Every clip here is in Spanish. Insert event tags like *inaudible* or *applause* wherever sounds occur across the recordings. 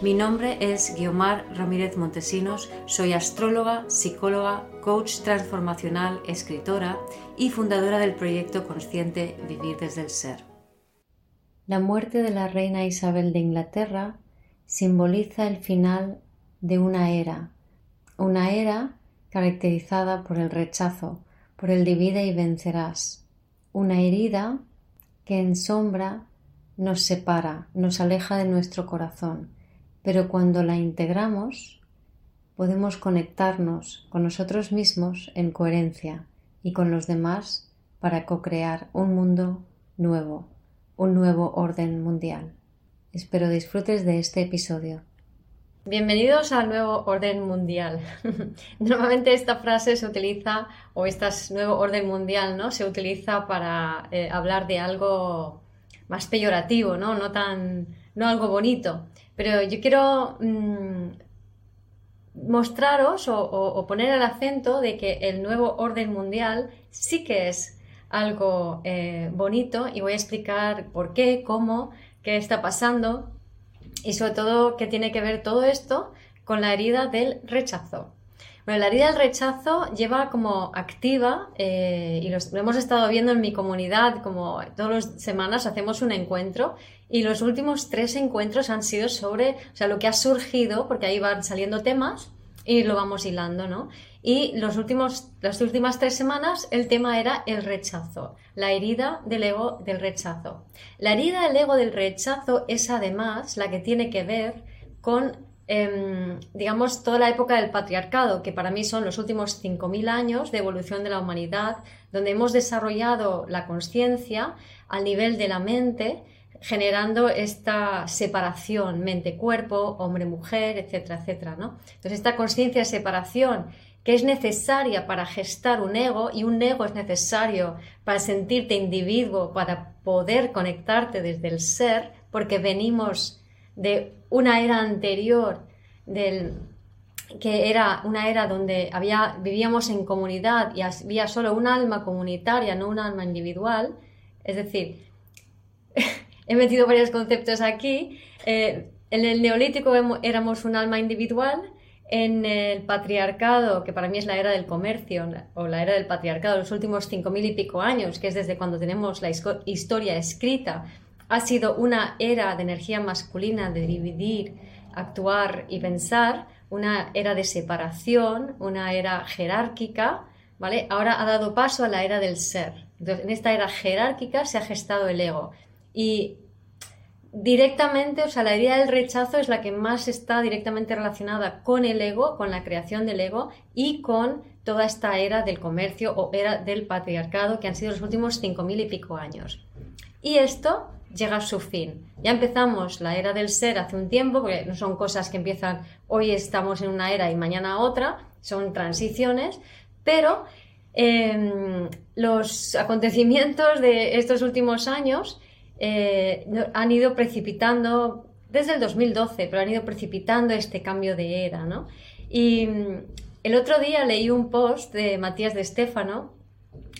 Mi nombre es Guiomar Ramírez Montesinos, soy astróloga, psicóloga, coach transformacional, escritora y fundadora del proyecto consciente Vivir desde el Ser. La muerte de la reina Isabel de Inglaterra simboliza el final de una era, una era caracterizada por el rechazo, por el divide y vencerás, una herida que en sombra nos separa, nos aleja de nuestro corazón pero cuando la integramos podemos conectarnos con nosotros mismos en coherencia y con los demás para co-crear un mundo nuevo, un nuevo orden mundial. Espero disfrutes de este episodio. Bienvenidos al nuevo orden mundial. *laughs* Normalmente esta frase se utiliza, o este nuevo orden mundial, ¿no? Se utiliza para eh, hablar de algo más peyorativo, ¿no? No tan, no algo bonito. Pero yo quiero mm, mostraros o, poner el acento de que el nuevo orden mundial sí que es algo eh, bonito y voy a explicar por qué, cómo, qué está pasando y sobre todo qué tiene que ver todo esto con la herida del rechazo. Bueno, la herida del rechazo lleva como activa, eh, y lo hemos estado viendo en mi comunidad, como todas las semanas hacemos un encuentro, y los últimos tres encuentros han sido sobre, o sea, lo que ha surgido, porque ahí van saliendo temas y lo vamos hilando, ¿no? Y los últimos, las últimas tres semanas el tema era el rechazo, la herida del ego del rechazo. La herida del ego del rechazo es además la que tiene que ver con Em, digamos, toda la época del patriarcado, que para mí son los últimos 5.000 años de evolución de la humanidad, donde hemos desarrollado la conciencia al nivel de la mente, generando esta separación mente-cuerpo, hombre-mujer, etcétera, etcétera, ¿no? Entonces, esta conciencia de separación que es necesaria para gestar un ego y un ego es necesario para sentirte individuo, para poder conectarte desde el ser, porque venimos de una era anterior del que era una era donde vivíamos en comunidad y había solo un alma comunitaria, no un alma individual. Es decir, *laughs* he metido varios conceptos aquí. Eh, en el neolítico éramos un alma individual, en el patriarcado, que para mí es la era del comercio o la era del patriarcado, los últimos cinco mil y pico años, que es desde cuando tenemos la historia escrita, ha sido una era de energía masculina, de dividir, actuar y pensar, una era de separación, una era jerárquica, ¿vale? Ahora ha dado paso a la era del ser. Entonces, en esta era jerárquica se ha gestado el ego. Y directamente, o sea, la idea del rechazo es la que más está directamente relacionada con el ego, con la creación del ego y con toda esta era del comercio o era del patriarcado que han sido los últimos cinco mil y pico años. Y esto llega a su fin. Ya empezamos la era del ser hace un tiempo, porque no son cosas que empiezan hoy estamos en una era y mañana otra, son transiciones, pero em, los acontecimientos de estos últimos años eh, han ido precipitando, desde el 2012, pero han ido precipitando este cambio de era, ¿no? Y mm, el otro día leí un post de Matías de Estéfano,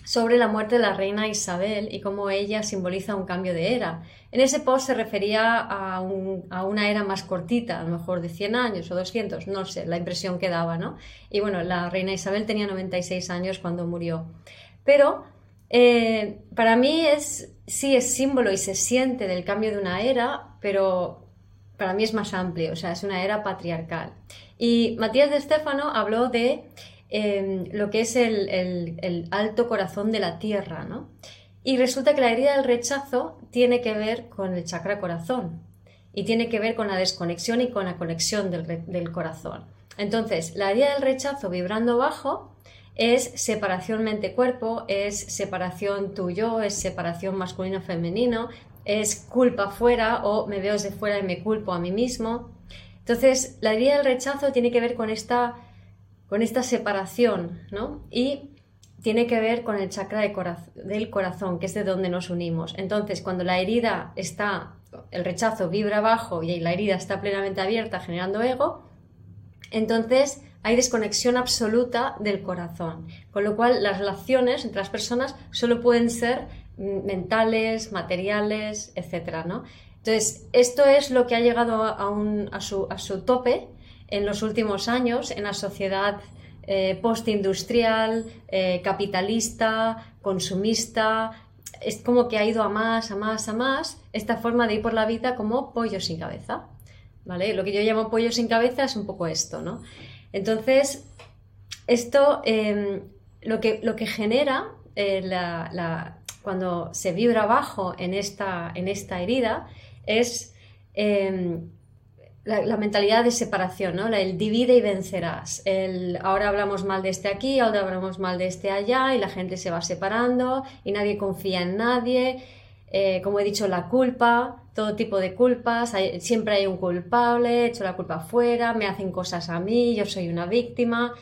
sobre la muerte de la reina Isabel y cómo ella simboliza un cambio de era. En ese post se refería a, una era más cortita, a lo mejor de 100 años o 200, no sé, la impresión que daba, ¿no? Y bueno, la reina Isabel tenía 96 años cuando murió. Pero eh, para mí es, sí es símbolo y se siente del cambio de una era, pero para mí es más amplio, o sea, es una era patriarcal. Y Matías de Estéfano habló de Em, lo que es el, alto corazón de la tierra, ¿no? Y resulta que la herida del rechazo tiene que ver con el chakra corazón y tiene que ver con la desconexión y con la conexión del, del corazón. Entonces, la herida del rechazo vibrando bajo es separación mente-cuerpo, es separación tuyo, es separación masculino-femenino, es culpa fuera o me veo desde fuera y me culpo a mí mismo. Entonces, la herida del rechazo tiene que ver con esta, con esta separación, ¿no? Y tiene que ver con el chakra del corazón, que es de donde nos unimos. Entonces, cuando la herida está, el rechazo vibra abajo y la herida está plenamente abierta generando ego, entonces hay desconexión absoluta del corazón. Con lo cual, las relaciones entre las personas solo pueden ser mm, mentales, materiales, etc. ¿no? Entonces, esto es lo que ha llegado a, su, a su tope en los últimos años en la sociedad eh, postindustrial, eh, capitalista, consumista. Es como que ha ido a más, a más, a más esta forma de ir por la vida como pollo sin cabeza. ¿Vale? Lo que yo llamo pollo sin cabeza es un poco esto, ¿no? Entonces, esto em, lo, que, lo que genera eh, cuando se vibra abajo en esta, en esta herida es la, mentalidad de separación, ¿no? el divide y vencerás. Ahora hablamos mal de este aquí, ahora hablamos mal de este allá y la gente se va separando y nadie confía en nadie. Eh, como he dicho, la culpa, todo tipo de culpas, siempre hay un culpable, echo la culpa afuera, me hacen cosas a mí, yo soy una víctima.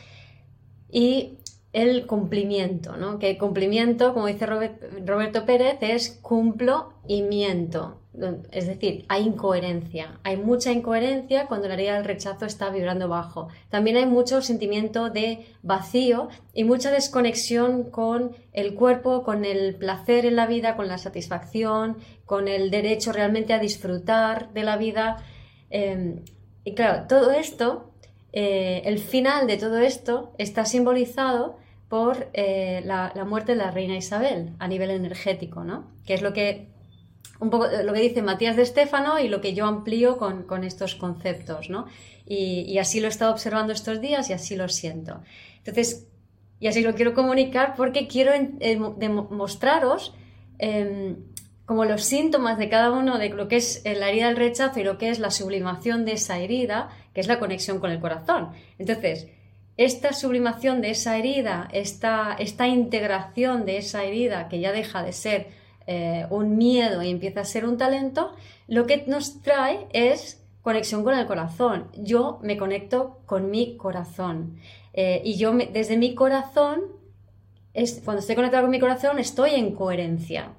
Y el cumplimiento, ¿no? Que el cumplimiento, como dice Roberto Pérez, es cumplo y miento. Es decir, hay incoherencia. Hay mucha incoherencia cuando la herida del rechazo está vibrando bajo. También hay mucho sentimiento de vacío y mucha desconexión con el cuerpo, con el placer en la vida, con la satisfacción, con el derecho realmente a disfrutar de la vida. Em, y claro, todo esto, eh, el final de todo esto está simbolizado por eh, la, muerte de la reina Isabel a nivel energético, ¿no? Que es lo que un poco lo que dice Matías de Estéfano y lo que yo amplío con, estos conceptos, ¿no? Y, así lo he estado observando estos días y así lo siento. Entonces, y así lo quiero comunicar porque quiero demostraros em, como los síntomas de cada uno de lo que es la herida del rechazo y lo que es la sublimación de esa herida, que es la conexión con el corazón. Entonces, esta sublimación de esa herida, esta, esta integración de esa herida que ya deja de ser eh, un miedo y empieza a ser un talento, lo que nos trae es conexión con el corazón. Yo me conecto con mi corazón. Eh, y yo desde mi corazón, es, cuando estoy conectado con mi corazón, estoy en coherencia.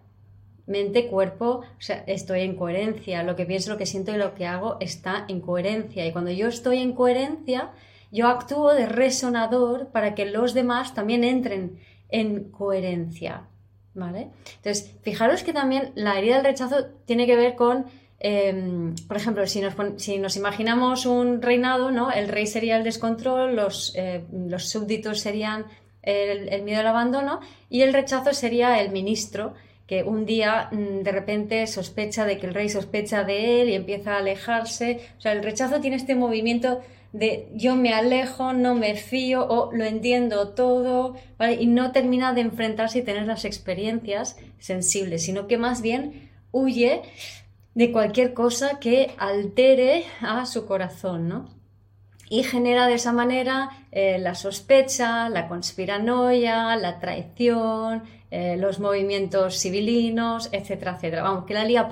Mente, cuerpo, o sea, estoy en coherencia. Lo que pienso, lo que siento y lo que hago está en coherencia. Y cuando yo estoy en coherencia, yo actúo de resonador para que los demás también entren en coherencia. ¿Vale? Entonces, fijaros que también la herida del rechazo tiene que ver con, em, por ejemplo, si nos, imaginamos un reinado, ¿no? El rey sería el descontrol, los, eh, los súbditos serían el, miedo al abandono y el rechazo sería el ministro que un día mm, de repente sospecha de que el rey sospecha de él y empieza a alejarse. O sea, el rechazo tiene este movimiento de yo me alejo, no me fío o lo entiendo todo, Y no termina de enfrentarse y tener las experiencias sensibles, sino que más bien huye de cualquier cosa que altere a su corazón, ¿no? Y genera de esa manera eh, la sospecha, la conspiranoia, la traición, eh, los movimientos civilinos, etcétera, etcétera. Vamos, que la lía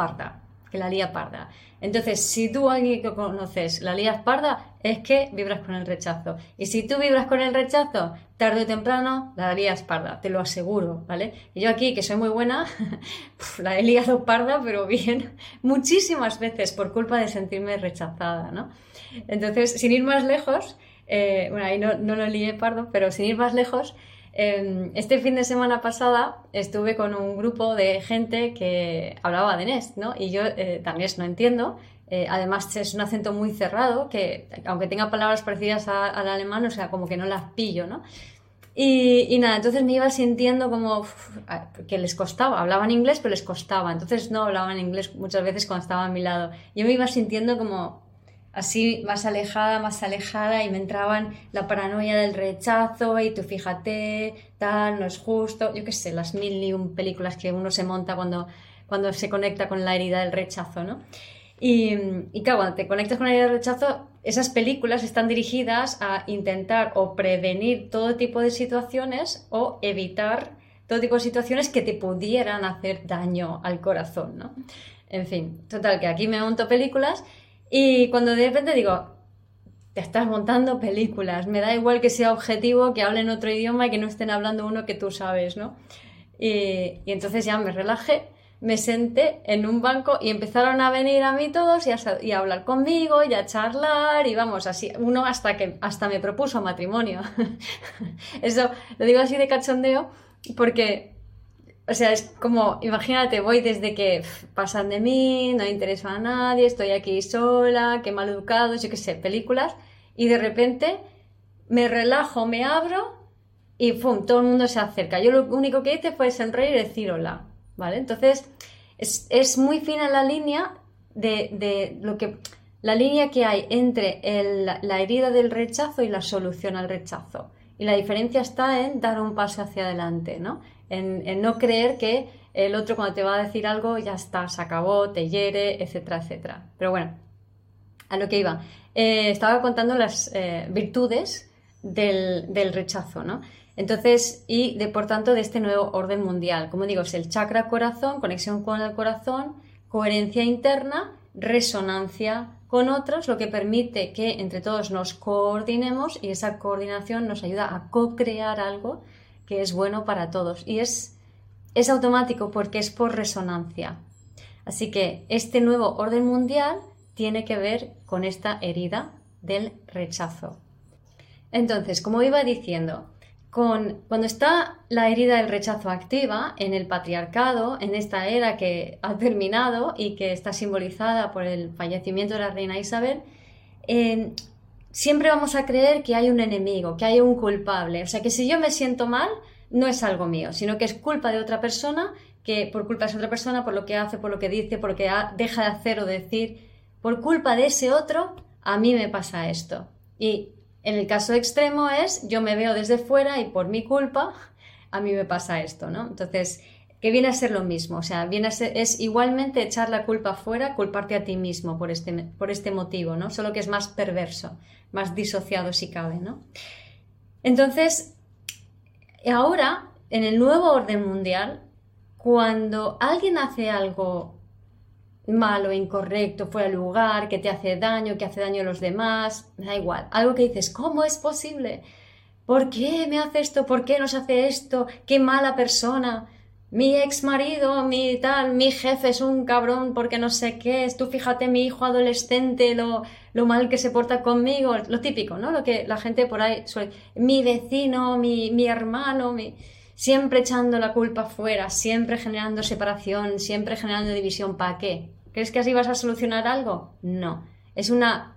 que la lía parda. Entonces, si tú alguien que conoces la lías parda, es que vibras con el rechazo. Y si tú vibras con el rechazo, tarde o temprano la lías parda, te lo aseguro, ¿vale? Yo aquí, que soy muy buena, *laughs* la he liado parda, pero bien, *laughs* muchísimas veces por culpa de sentirme rechazada, ¿no? Entonces, sin ir más lejos, eh, bueno, ahí no, no lo lié pardo, pero sin ir más lejos, este fin de semana pasada estuve con un grupo de gente que hablaba de ¿no? Y yo eh, también no entiendo. Eh, además es un acento muy cerrado que, aunque tenga palabras parecidas al alemán, o sea, como que no las pillo, ¿no? Y, nada, entonces me iba sintiendo como que les costaba, hablaban inglés, pero les costaba, entonces no hablaban inglés muchas veces cuando estaba a mi lado. Yo me iba sintiendo como así más alejada, más alejada y me entraban la paranoia del rechazo y tú fíjate, tal, no es justo, yo qué sé, las mil y un películas que uno se monta cuando, cuando se conecta con la herida del rechazo, ¿no? Y, y claro, cuando te conectas con la herida del rechazo, esas películas están dirigidas a intentar o prevenir todo tipo de situaciones o evitar todo tipo de situaciones que te pudieran hacer daño al corazón, ¿no? En fin, total, que aquí me monto películas y cuando de repente digo, te estás montando películas. Me da igual que sea objetivo, que hablen otro idioma y que no estén hablando uno que tú sabes, ¿no? Y, entonces ya me relajé, me senté en un banco y empezaron a venir a mí todos y a, hablar conmigo y a charlar y vamos, así, uno hasta que hasta me propuso matrimonio. *laughs* Eso lo digo así de cachondeo porque o sea, es como, imagínate, voy desde que pasan de mí, no interesa a nadie, estoy aquí sola, qué mal educado, yo qué sé, películas, y de repente me relajo, me abro y ¡pum! todo el mundo se acerca. Yo lo único que hice fue sonreír y decir hola, ¿vale? Entonces, es, muy fina la línea de, lo que la línea que hay entre la herida del rechazo y la solución al rechazo. Y la diferencia está en dar un paso hacia adelante, ¿no? En, no creer que el otro cuando te va a decir algo ya está, se acabó, te hiere, etcétera, etcétera. Pero bueno, a lo que iba. Eh, estaba contando las eh, virtudes del, rechazo, ¿no? Entonces, y de por tanto de este nuevo orden mundial. Como digo, es el chakra corazón, conexión con el corazón, coherencia interna, resonancia con otros, lo que permite que entre todos nos coordinemos y esa coordinación nos ayuda a co-crear algo que es bueno para todos. Y es, es automático porque es por resonancia. Así que este nuevo orden mundial tiene que ver con esta herida del rechazo. Entonces, como iba diciendo, con, cuando está la herida del rechazo activa en el patriarcado, en esta era que ha terminado y que está simbolizada por el fallecimiento de la reina Isabel, eh, siempre vamos a creer que hay un enemigo, que hay un culpable. O sea, que si yo me siento mal, no es algo mío, sino que es culpa de otra persona, que por culpa de esa otra persona, por lo que hace, por lo que dice, por lo que deja de hacer o decir, por culpa de ese otro, a mí me pasa esto. Y en el caso extremo es, yo me veo desde fuera y por mi culpa, a mí me pasa esto, ¿no? Entonces, que viene a ser lo mismo, o sea, viene es igualmente echar la culpa fuera, culparte a ti mismo por este, por este motivo, ¿no? Solo que es más perverso, más disociado si cabe, ¿no? Entonces, ahora, en el nuevo orden mundial, cuando alguien hace algo malo, incorrecto, fuera de lugar, que te hace daño, que hace daño a los demás, da igual, algo que dices, ¿cómo es posible? ¿Por qué me hace esto? ¿Por qué nos hace esto? ¡Qué mala persona! Mi ex marido, mi tal, mi jefe es un cabrón porque no sé qué es, tú fíjate mi hijo adolescente, lo, lo mal que se porta conmigo, lo típico, ¿no? Lo que la gente por ahí suele, mi vecino, mi, mi hermano, mi... siempre echando la culpa fuera, siempre generando separación, siempre generando división, ¿para qué? ¿Crees que así vas a solucionar algo? No, es una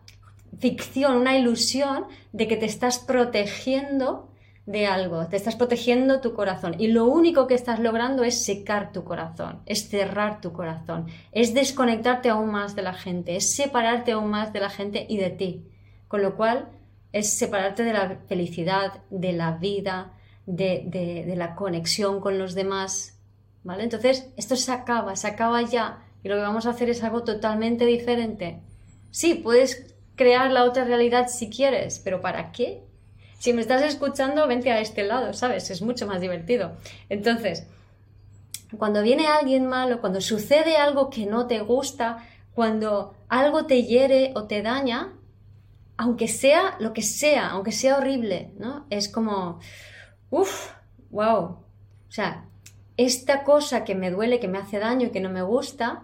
ficción, una ilusión de que te estás protegiendo de algo, te estás protegiendo tu corazón y lo único que estás logrando es secar tu corazón, es cerrar tu corazón, es desconectarte aún más de la gente, es separarte aún más de la gente y de ti. Con lo cual es separarte de la felicidad, de la vida, de, de, la conexión con los demás. ¿Vale? Entonces, esto se acaba, se acaba ya y lo que vamos a hacer es algo totalmente diferente. Sí, puedes crear la otra realidad si quieres, pero ¿para qué? Si me estás escuchando, vente a este lado, ¿sabes? Es mucho más divertido. Entonces, cuando viene alguien malo, cuando sucede algo que no te gusta, cuando algo te hiere o te daña, aunque sea lo que sea, aunque sea horrible, ¿no? Es como, uff, wow. O sea, esta cosa que me duele, que me hace daño y que no me gusta,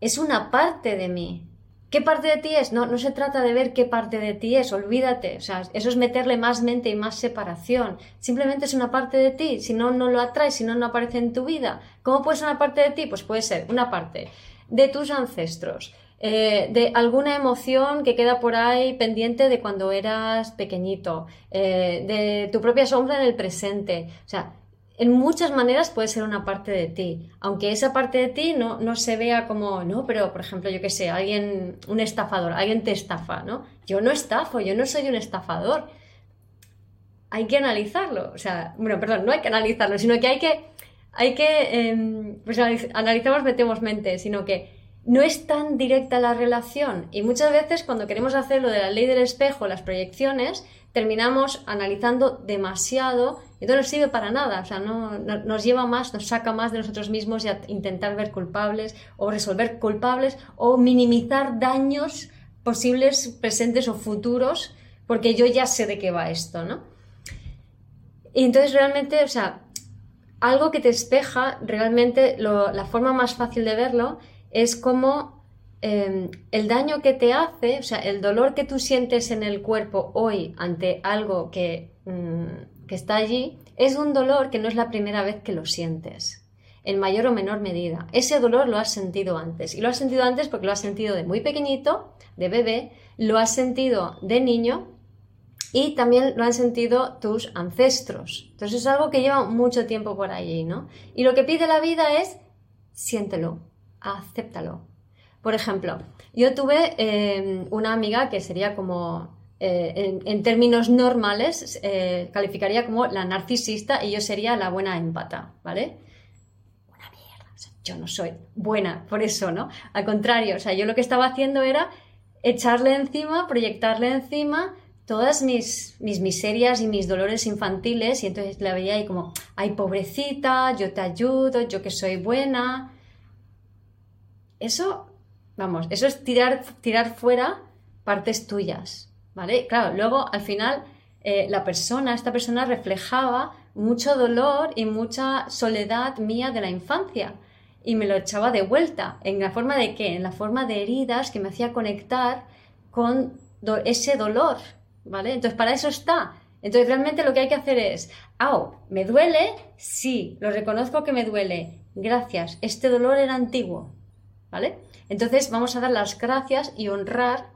es una parte de mí. ¿Qué parte de ti es? No, no se trata de ver qué parte de ti es, olvídate. O sea, eso es meterle más mente y más separación. Simplemente es una parte de ti. Si no, no lo atraes, si no, no aparece en tu vida. ¿Cómo puede ser una parte de ti? Pues puede ser una parte de tus ancestros, eh, de alguna emoción que queda por ahí pendiente de cuando eras pequeñito, eh, de tu propia sombra en el presente. O sea, en muchas maneras puede ser una parte de ti, aunque esa parte de ti no, no se vea como, no, pero por ejemplo, yo qué sé, alguien, un estafador, alguien te estafa, ¿no? Yo no estafo, yo no soy un estafador. Hay que analizarlo, o sea, bueno, perdón, no hay que analizarlo, sino que hay que, hay que, em, pues analizamos, metemos mente, sino que no es tan directa la relación y muchas veces cuando queremos hacer lo de la ley del espejo, las proyecciones, terminamos analizando demasiado y no sirve para nada, o sea, no, nos lleva más, nos saca más de nosotros mismos y a intentar ver culpables o resolver culpables o minimizar daños posibles presentes o futuros, porque yo ya sé de qué va esto, ¿no? Y entonces realmente, o sea, algo que te espeja, realmente la forma más fácil de verlo es como em, el daño que te hace, o sea, el dolor que tú sientes en el cuerpo hoy ante algo que, mm, que está allí, es un dolor que no es la primera vez que lo sientes en mayor o menor medida. Ese dolor lo has sentido antes. Y lo has sentido antes porque lo has sentido de muy pequeñito, de bebé, lo has sentido de niño y también lo han sentido tus ancestros. Entonces es algo que lleva mucho tiempo por allí, ¿no? Y lo que pide la vida es siéntelo, acéptalo. Por ejemplo, yo tuve eh, una amiga que sería como, eh, en, términos normales, eh, calificaría como la narcisista y yo sería la buena empata, ¿vale? Una mierda, yo no soy buena por eso, ¿no? Al contrario, o sea, yo lo que estaba haciendo era echarle encima, proyectarle encima todas mis, mis miserias y mis dolores infantiles y entonces la veía ahí como, ay pobrecita, yo te ayudo, yo que soy buena. Eso, vamos, eso es tirar, tirar fuera partes tuyas, ¿vale? Claro, luego al final eh, la persona, esta persona reflejaba mucho dolor y mucha soledad mía de la infancia y me lo echaba de vuelta. ¿En la forma de qué? En la forma de heridas que me hacía conectar con ese dolor ¿vale? Entonces, para eso está. Entonces, realmente lo que hay que hacer es, ¡au! ¿Me duele? Sí, lo reconozco que me duele. Gracias, este dolor era antiguo, ¿vale? Entonces, vamos a dar las gracias y honrar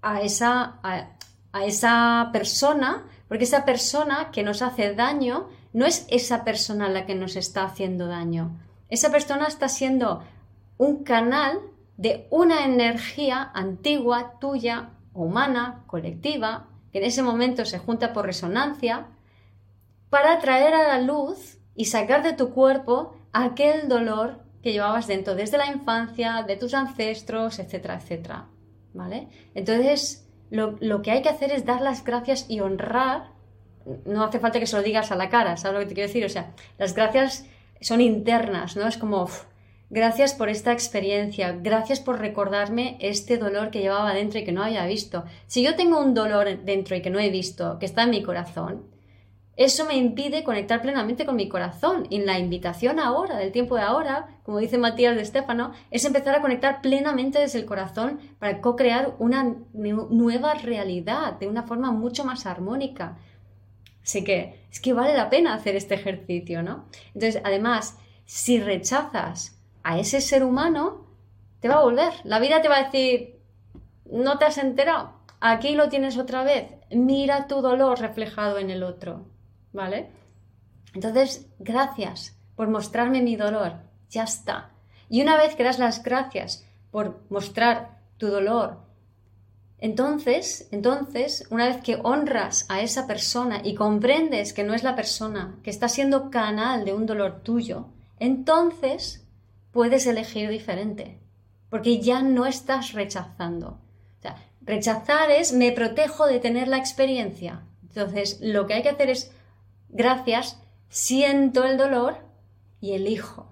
a esa, a esa persona, porque esa persona que nos hace daño no es esa persona la que nos está haciendo daño. Esa persona está siendo un canal de una energía antigua, tuya, humana, colectiva, que en ese momento se junta por resonancia, para traer a la luz y sacar de tu cuerpo aquel dolor que llevabas dentro desde la infancia, de tus ancestros, etcétera, etcétera. ¿Vale? Entonces, lo, lo, que hay que hacer es dar las gracias y honrar. No hace falta que se lo digas a la cara, ¿sabes lo que te quiero decir? O sea, las gracias son internas, ¿no? Es como, Gracias por esta experiencia, gracias por recordarme este dolor que llevaba dentro y que no había visto. Si yo tengo un dolor dentro y que no he visto, que está en mi corazón, eso me impide conectar plenamente con mi corazón. Y la invitación ahora, del tiempo de ahora, como dice Matías de Estefano, es empezar a conectar plenamente desde el corazón para co-crear una nueva realidad de una forma mucho más armónica. Así que es que vale la pena hacer este ejercicio, ¿no? Entonces, además, si rechazas a ese ser humano, te va a volver. La vida te va a decir, no te has enterado, aquí lo tienes otra vez, mira tu dolor reflejado en el otro, ¿vale? Entonces, gracias por mostrarme mi dolor, ya está. Y una vez que das las gracias por mostrar tu dolor, entonces, entonces, una vez que honras a esa persona y comprendes que no es la persona que está siendo canal de un dolor tuyo, entonces puedes elegir diferente, porque ya no estás rechazando. O sea, rechazar es me protejo de tener la experiencia. Entonces, lo que hay que hacer es, gracias, siento el dolor y elijo.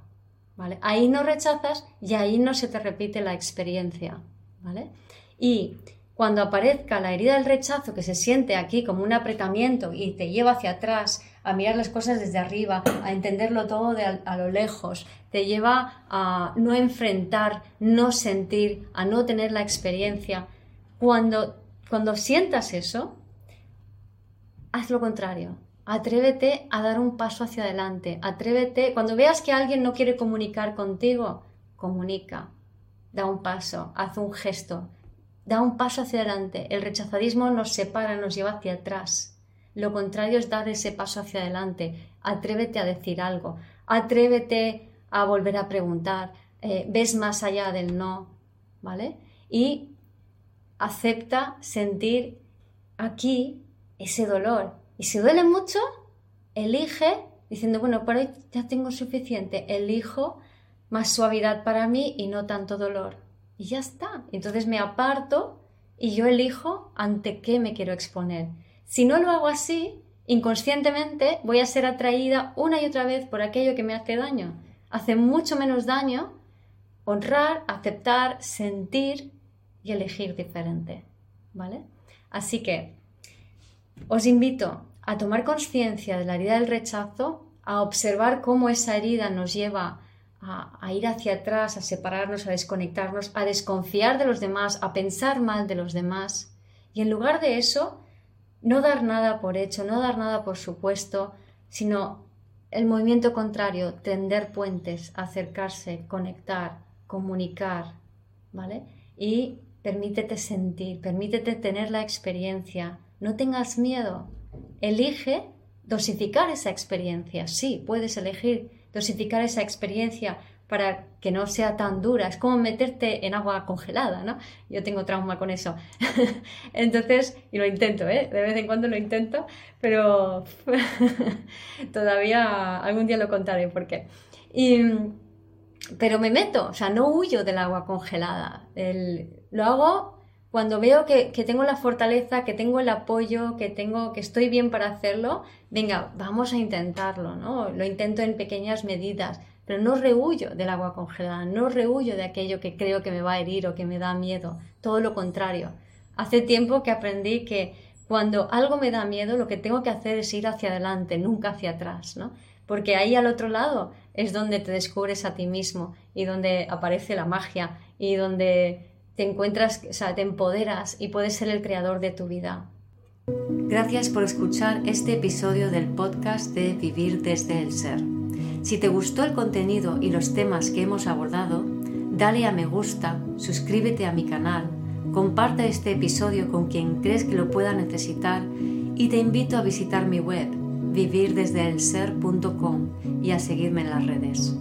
¿Vale? Ahí no rechazas y ahí no se te repite la experiencia. ¿Vale? Y cuando aparezca la herida del rechazo que se siente aquí como un apretamiento y te lleva hacia atrás a mirar las cosas desde arriba, a entenderlo todo de a, lo lejos, te lleva a no enfrentar, no sentir, a no tener la experiencia. Cuando, cuando sientas eso, haz lo contrario. Atrévete a dar un paso hacia adelante. Atrévete, cuando veas que alguien no quiere comunicar contigo, comunica. Da un paso, haz un gesto, da un paso hacia adelante. El rechazadismo nos separa, nos lleva hacia atrás. Lo contrario es dar ese paso hacia adelante. Atrévete a decir algo. Atrévete a volver a preguntar. Eh, ves más allá del no. ¿Vale? Y acepta sentir aquí ese dolor. Y si duele mucho, elige diciendo, bueno, por hoy ya tengo suficiente. Elijo más suavidad para mí y no tanto dolor. Y ya está. Entonces me aparto y yo elijo ante qué me quiero exponer. Si no lo hago así, inconscientemente voy a ser atraída una y otra vez por aquello que me hace daño. Hace mucho menos daño honrar, aceptar, sentir y elegir diferente, ¿vale? Así que os invito a tomar conciencia de la herida del rechazo, a observar cómo esa herida nos lleva a, ir hacia atrás, a separarnos, a desconectarnos, a desconfiar de los demás, a pensar mal de los demás. Y en lugar de eso, no dar nada por hecho, no dar nada por supuesto, sino el movimiento contrario, tender puentes, acercarse, conectar, comunicar, ¿vale? Y permítete sentir, permítete tener la experiencia, no tengas miedo, elige dosificar esa experiencia, sí, puedes elegir dosificar esa experiencia para que no sea tan dura. Es como meterte en agua congelada, ¿no? Yo tengo trauma con eso. *laughs* Entonces, y lo intento, ¿eh? De vez en cuando lo intento, pero *laughs* todavía algún día lo contaré por qué. pero me meto, o sea, no huyo del agua congelada. lo hago cuando veo que, que, tengo la fortaleza, que tengo el apoyo, que tengo, que estoy bien para hacerlo, venga, vamos a intentarlo, ¿no? Lo intento en pequeñas medidas, pero no rehuyo del agua congelada, no rehuyo de aquello que creo que me va a herir o que me da miedo, todo lo contrario. Hace tiempo que aprendí que cuando algo me da miedo, lo que tengo que hacer es ir hacia adelante, nunca hacia atrás, ¿no? Porque ahí al otro lado es donde te descubres a ti mismo y donde aparece la magia y donde te encuentras, o sea, te empoderas y puedes ser el creador de tu vida. Gracias por escuchar este episodio del podcast de Vivir desde el Ser. Si te gustó el contenido y los temas que hemos abordado, dale a me gusta, suscríbete a mi canal, comparte este episodio con quien crees que lo pueda necesitar y te invito a visitar mi web vivirdesdeelser.com y a seguirme en las redes.